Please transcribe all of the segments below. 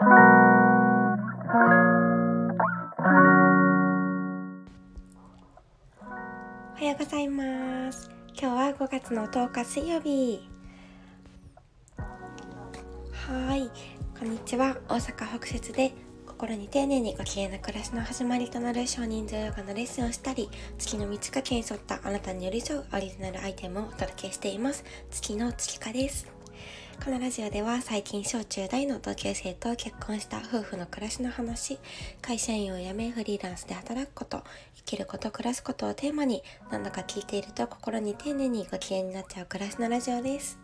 おはようございます。今日は5月の10日水曜日。はい。こんにちは。大阪北節で心に丁寧にご機嫌な暮らしの始まりとなる少人数ヨガのレッスンをしたり月の満ち欠けに沿ったあなたに寄り添うオリジナルアイテムをお届けしています。月の月花です。このラジオでは最近小中大の同級生と結婚した夫婦の暮らしの話会社員を辞めフリーランスで働くこと生きること暮らすことをテーマになんだか聞いていると心に丁寧にご機嫌になっちゃう暮らしのラジオです。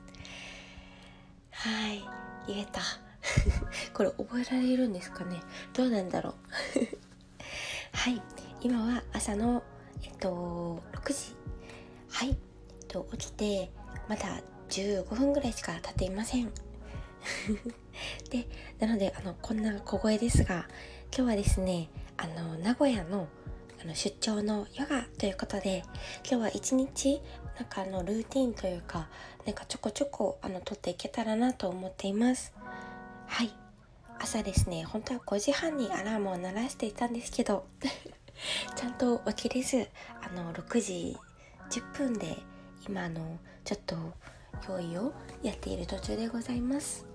はい。言えた。これ覚えられるんですかね？どうなんだろう？はい。今は朝のえっと6時。はい、えっと、起きてまだ15分ぐらいしか経っていません。でなのであのこんな小声ですが今日はですねあの名古屋のあの出張のヨガということで今日は一日なんかあのルーティンというかなんかちょこちょこあの撮っていけたらなと思っています。はい。朝ですね本当は5時半にアラームを鳴らしていたんですけど ちゃんと起きれずあの6時10分で今のちょっと用意をやっている途中でございます。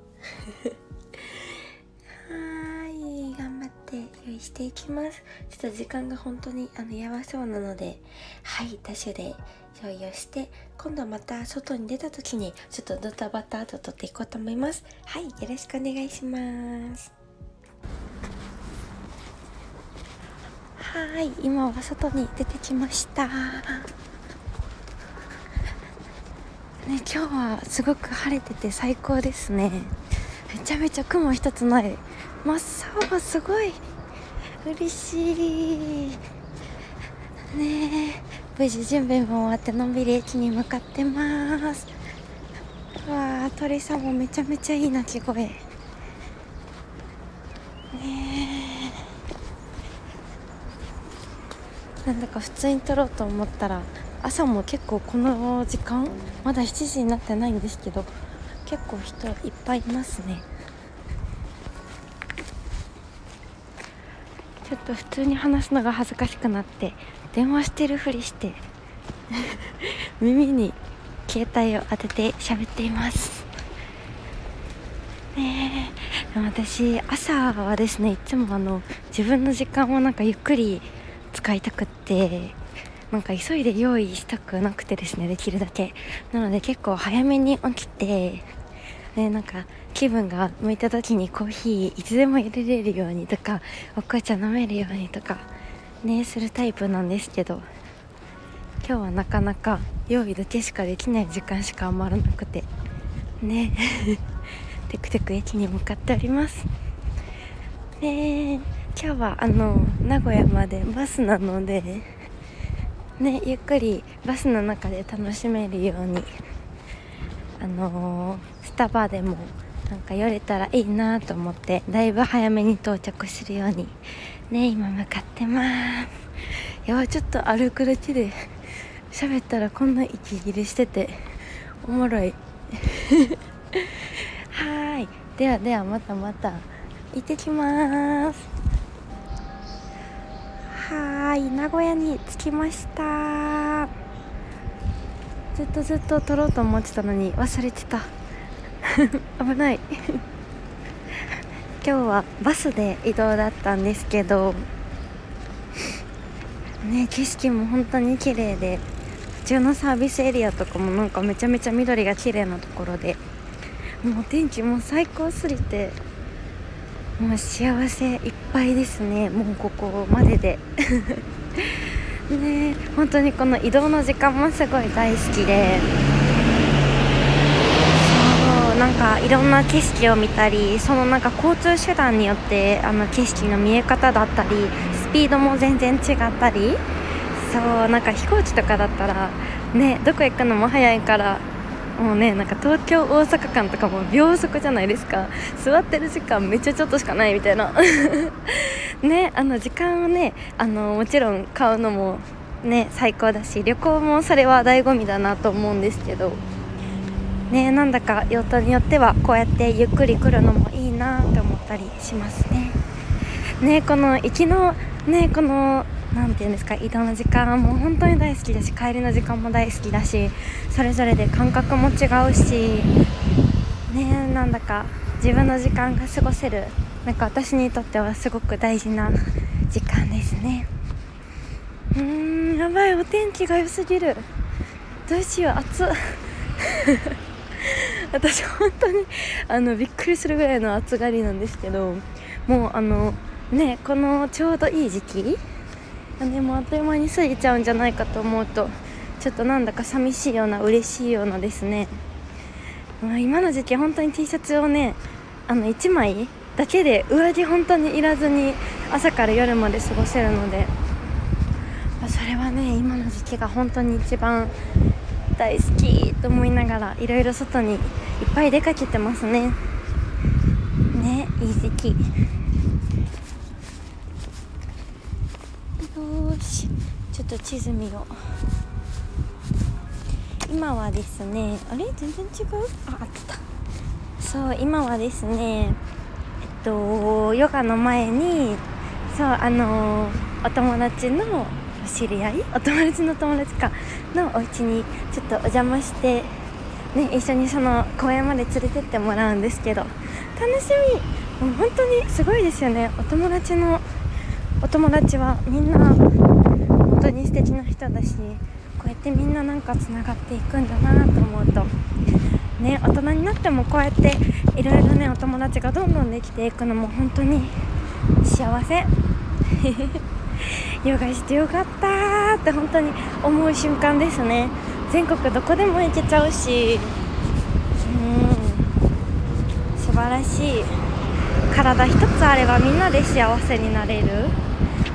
はい頑張って用意していきます。ちょっと時間が本当にあのやばそうなのではいダッシュで用意をして今度また外に出た時にちょっとドタバタと撮っていこうと思います。はいよろしくお願いします。はい今は外に出てきました。ね、今日はすごく晴れてて最高ですね。めちゃめちゃ雲一つない。真っ青すごい嬉しい。ね無事準備も終わってのんびり駅に向かってます。わあ鳥さんもめちゃめちゃいい鳴き声。ねなんだか普通に撮ろうと思ったら朝も結構この時間まだ7時になってないんですけど結構人いっぱいいますね。ちょっと普通に話すのが恥ずかしくなって電話してるふりして 耳に携帯を当てて喋っています。ねえ。私朝はですねいつもあの自分の時間をなんかゆっくり使いたくってなんか急いで用意したくなくてですねできるだけ。なので結構早めに起きてねなんか気分が向いた時にコーヒーいつでも入れれるようにとかお紅茶飲めるようにとかねするタイプなんですけど今日はなかなか用意だけしかできない時間しか余らなくてね。テクテク駅に向かっております。ね今日はあの名古屋までバスなのでねゆっくりバスの中で楽しめるようにあのー、スタバでもなんか寄れたらいいなと思ってだいぶ早めに到着するようにね今向かってます。いやちょっと歩くだけで喋ったらこんな息切れしてておもろい。はい。ではではまたまた。行ってきます。はい名古屋に着きました。ずっとずっと撮ろうと思ってたのに忘れてた。危ない。今日はバスで移動だったんですけどね景色も本当に綺麗で普通のサービスエリアとかもなんかめちゃめちゃ緑が綺麗なところでもう天気も最高すぎてもう幸せいっぱいですね。もうここまでで。ね本当にこの移動の時間もすごい大好きで。そうなんかいろんな景色を見たりそのなんか交通手段によってあの景色の見え方だったりスピードも全然違ったり。そうなんか飛行機とかだったらねどこ行くのも早いからもうねなんか東京大阪間とかも秒速じゃないですか。座ってる時間めっちゃちょっとしかないみたいな。ねあの時間をねあのもちろん買うのもね最高だし旅行もそれは醍醐味だなと思うんですけど。ねなんだか用途によってはこうやってゆっくり来るのもいいなって思ったりしますね。ねこの行きのねこの何て言うんですか移動の時間も本当に大好きだし帰りの時間も大好きだしそれぞれで感覚も違うしねなんだか自分の時間が過ごせるなんか私にとってはすごく大事な時間ですね。うーんやばいお天気が良すぎる。どうしよう暑っ。私本当にあのびっくりするぐらいの暑がりなんですけどもうあのねこのちょうどいい時期でもあっという間に過ぎちゃうんじゃないかと思うとちょっとなんだか寂しいような嬉しいようなですね、まあ、今の時期本当に T シャツをねあの1枚だけで上着本当にいらずに朝から夜まで過ごせるので、まあ、それはね今の時期が本当に一番大好きと思いながらいろいろ外にいっぱい出かけてますね。ねいい時期。しちょっと地図見よう。今はですねあれ？全然違う？ああった。そう今はですねえっとヨガの前にそうあのお友達のお知り合い？お友達の友達か。のお家にちょっとお邪魔してね一緒にその公園まで連れてってもらうんですけど。楽しみ。もう本当にすごいですよね。お友達のお友達はみんな当に素敵な人だしこうやってみんななんかつながっていくんだなと思うと。ね大人になってもこうやっていろいろねお友達がどんどんできていくのも本当に幸せ。ヨガしてよかったって本当に思う瞬間ですね。全国どこでも行けちゃうし。うん。素晴らしい。体一つあればみんなで幸せになれる。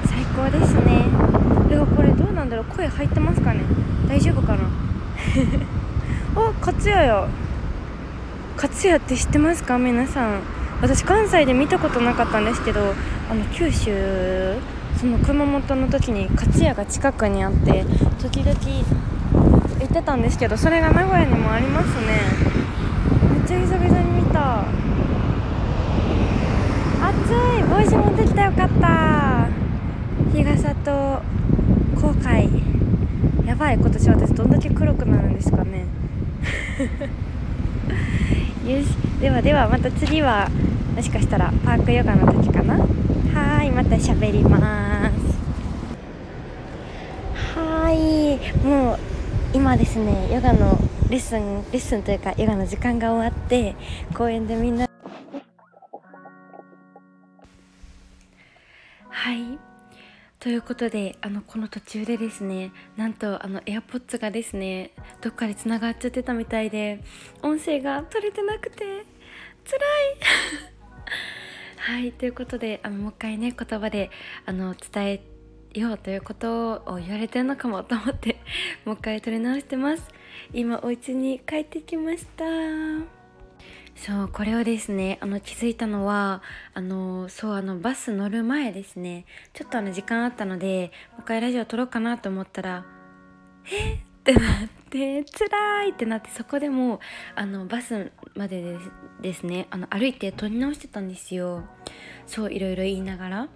最高ですね。でもこれどうなんだろう？声入ってますかね？大丈夫かな？お勝谷よ。勝谷って知ってますか？皆さん。私関西で見たことなかったんですけどあの九州その熊本の時に勝谷が近くにあって時々行ってたんですけどそれが名古屋にもありますね。めっちゃ久々に見た。暑い。帽子持ってきたよかった。日傘と後悔。やばい今年私どんだけ黒くなるんですかね。よし。ではではまた次はもしかしたらパークヨガの時かな。はいまた喋ります。はい。もう今ですねヨガのレッスンレッスンというかヨガの時間が終わって公園でみんなということであのこの途中でですねなんとあの AirPods がですねどっかでつながっちゃってたみたいで音声が取れてなくて辛い。はいということであのもう一回ね言葉であの伝えようということを言われてるのかもと思ってもう一回撮り直してます。今お家に帰ってきました。そうこれをですねあの気づいたのはあのそうあのバス乗る前ですね。ちょっとあの時間あったのでもう一回ラジオ撮ろうかなと思ったらえ？ってなって辛いってなってそこでもあのバスまででですねあの歩いて撮り直してたんですよ。そういろいろ言いながら。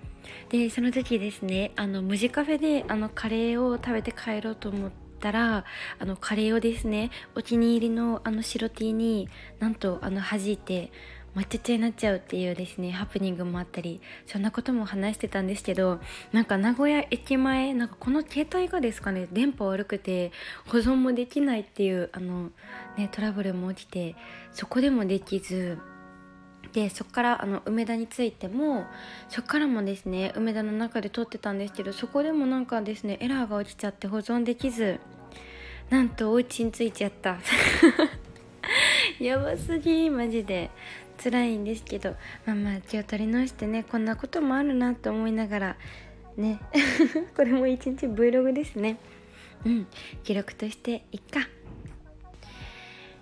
でその時ですねあの無地カフェであのカレーを食べて帰ろうと思ってったらあのカレーをですねお気に入りのあの白 T になんとあの弾いて抹茶茶になっちゃうっていうですねハプニングもあったりそんなことも話してたんですけどなんか名古屋駅前なんかこの携帯がですかね電波悪くて保存もできないっていうあのねトラブルも起きてそこでもできずでそこからあの梅田に着いてもそこからもですね梅田の中で撮ってたんですけどそこでもなんかですねエラーが起きちゃって保存できずなんとお家に着いちゃった。やばすぎマジで。辛いんですけどまあまあ気を取り直してねこんなこともあるなと思いながらね。これも一日 Vlog ですね。うん。記録としていっか。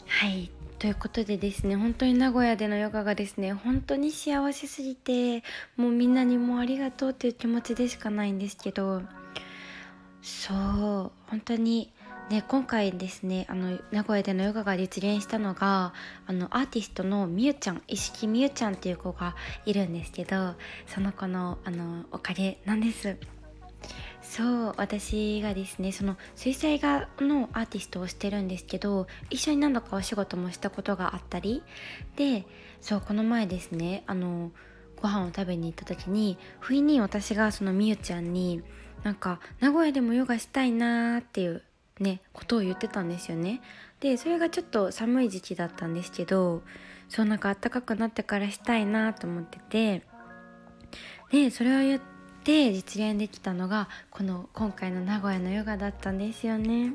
はい。ということでですね本当に名古屋でのヨガがですね本当に幸せすぎてもうみんなにもありがとうっていう気持ちでしかないんですけどそう本当にで今回ですねあの名古屋でのヨガが実現したのがあのアーティストのみゆちゃん石木みゆちゃんっていう子がいるんですけどその子のあのおかげなんです。そう私がですねその水彩画のアーティストをしてるんですけど一緒に何度かお仕事もしたことがあったりでそうこの前ですねあのご飯を食べに行った時に不意に私がそのみゆちゃんになんか名古屋でもヨガしたいなーっていうねことを言ってたんですよね。でそれがちょっと寒い時期だったんですけどそうなんか暖かくなってからしたいなと思っててでそれを言って実現できたのがこの今回の名古屋のヨガだったんですよね。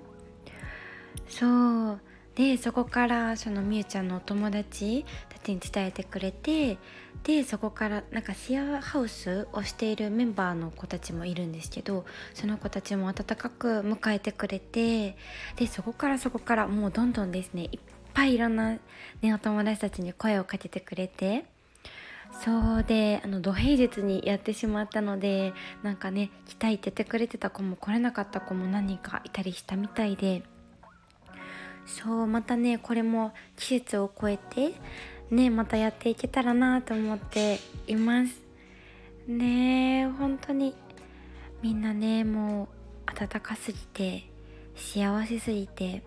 そう。でそこからそのみゆちゃんのお友達たちに伝えてくれてでそこからなんかシェアハウスをしているメンバーの子たちもいるんですけどその子たちも温かく迎えてくれてでそこからそこからもうどんどんですねいっぱいいろんな、ね、お友達たちに声をかけてくれてそうであの土平日にやってしまったのでなんかね来たいって言ってくれてた子も来れなかった子も何人かいたりしたみたいで。そうまたねこれも季節を超えてねまたやっていけたらなと思っています。ね本当にみんなねもう暖かすぎて幸せすぎて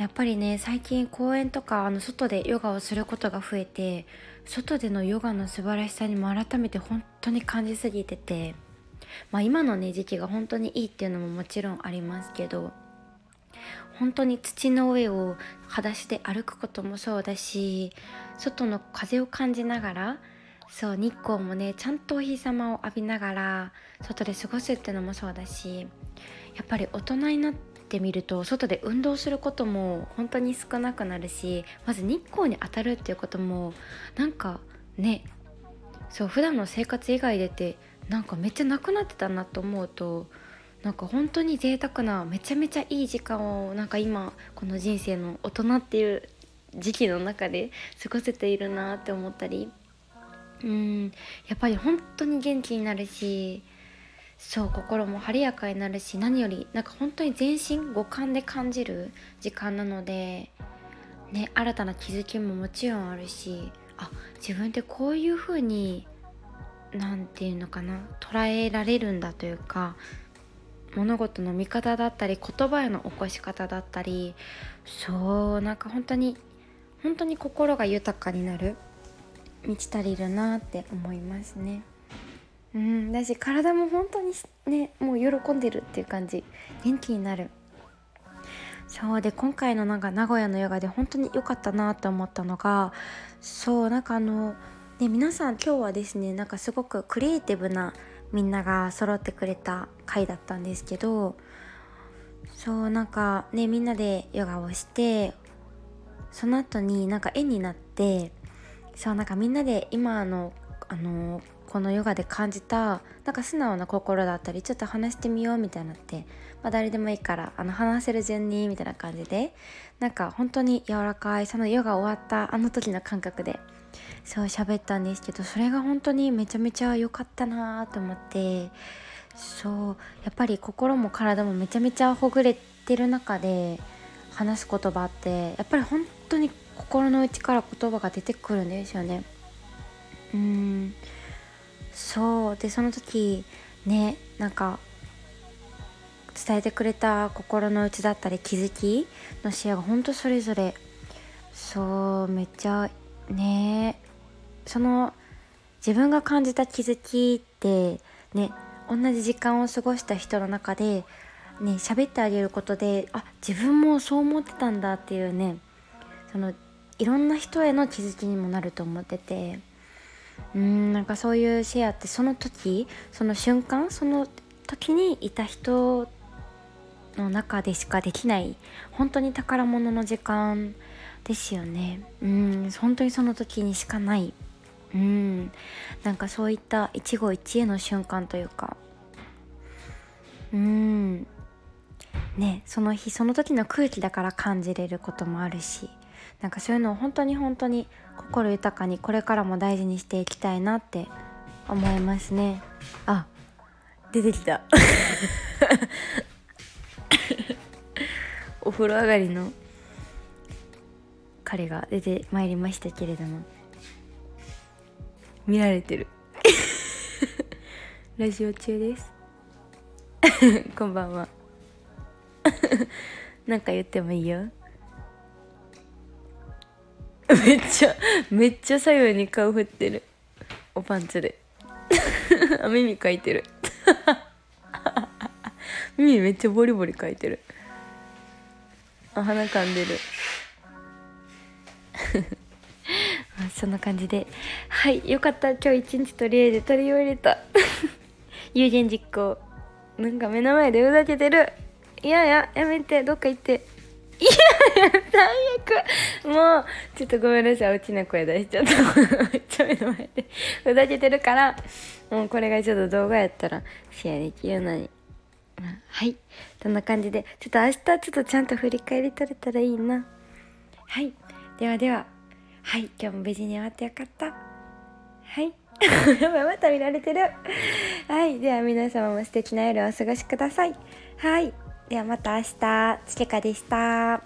やっぱりね最近公園とかあの外でヨガをすることが増えて外でのヨガの素晴らしさにも改めて本当に感じすぎててまあ今のね時期が本当にいいっていうのももちろんありますけど本当に土の上を裸足で歩くこともそうだし外の風を感じながらそう日光もねちゃんとお日様を浴びながら外で過ごすっていうのもそうだしやっぱり大人になっててみると外で運動することも本当に少なくなるしまず日光に当たるっていうこともなんかねそう普段の生活以外でってなんかめっちゃなくなってたなと思うとなんか本当に贅沢なめちゃめちゃいい時間をなんか今この人生の大人っていう時期の中で過ごせているなって思ったり。うんやっぱり本当に元気になるしそう心も晴れやかになるし何よりなんか本当に全身五感で感じる時間なので、ね、新たな気づきももちろんあるしあ自分ってこういう風に何て言うのかな捉えられるんだというか物事の見方だったり言葉への起こし方だったりそうなんか本当に本当に心が豊かになる満ち足りるなって思いますね。うん、だし体も本当にねもう喜んでるっていう感じ。元気になる。そうで今回のなんか名古屋のヨガで本当に良かったなと思ったのがそうなんかあのね皆さん今日はですねなんかすごくクリエイティブなみんなが揃ってくれた回だったんですけどそうなんかねみんなでヨガをしてその後になんか絵になってそうなんかみんなで今のあのこのヨガで感じたなんか素直な心だったりちょっと話してみようみたいになって、まあ、誰でもいいからあの話せる順にみたいな感じでなんか本当に柔らかいそのヨガ終わったあの時の感覚でそう喋ったんですけどそれが本当にめちゃめちゃ良かったなと思ってそうやっぱり心も体もめちゃめちゃほぐれてる中で話す言葉ってやっぱり本当に心の内から言葉が出てくるんですよね。うん。そう。でその時ねなんか伝えてくれた心の内だったり気づきの視野が本当それぞれ。そうめっちゃねその自分が感じた気づきってね同じ時間を過ごした人の中でね喋ってあげることであ自分もそう思ってたんだっていうねそのいろんな人への気づきにもなると思ってて。うんなんかそういうシェアってその時その瞬間その時にいた人の中でしかできない本当に宝物の時間ですよね。うん本当にその時にしかない。うんなんかそういった一期一会の瞬間というか。うん。ねその日その時の空気だから感じれることもあるし。なんかそういうのを本当に本当に心豊かにこれからも大事にしていきたいなって思いますね。あ出てきた。お風呂上がりの彼が出てまいりましたけれども。見られてる。ラジオ中です。こんばんは。なんか言ってもいいよ めっちゃめっちゃ左右に顔振ってる。おパンツで。耳かいてる。耳めっちゃボリボリかいてる。あ鼻かんでる。そんな感じで。はいよかった。今日一日とりあえず取り終えれた。有言実行。なんか目の前でうざけてる。いやいややめて。どっか行って。いやいや最悪。もうちょっとごめんなさい。大きな声出しちゃっためっちゃ目の前でふざけて。るからもうこれがちょっと動画やったらシェアできるのに。はい。そんな感じで。ちょっと明日ちょっとちゃんと振り返り取れたらいいな。はい。ではでははい。今日も無事に終わってよかった。はい。やばいまた見られてる。はい。では皆様も素敵な夜をお過ごしください。はい。ではまた明日、つけかでした。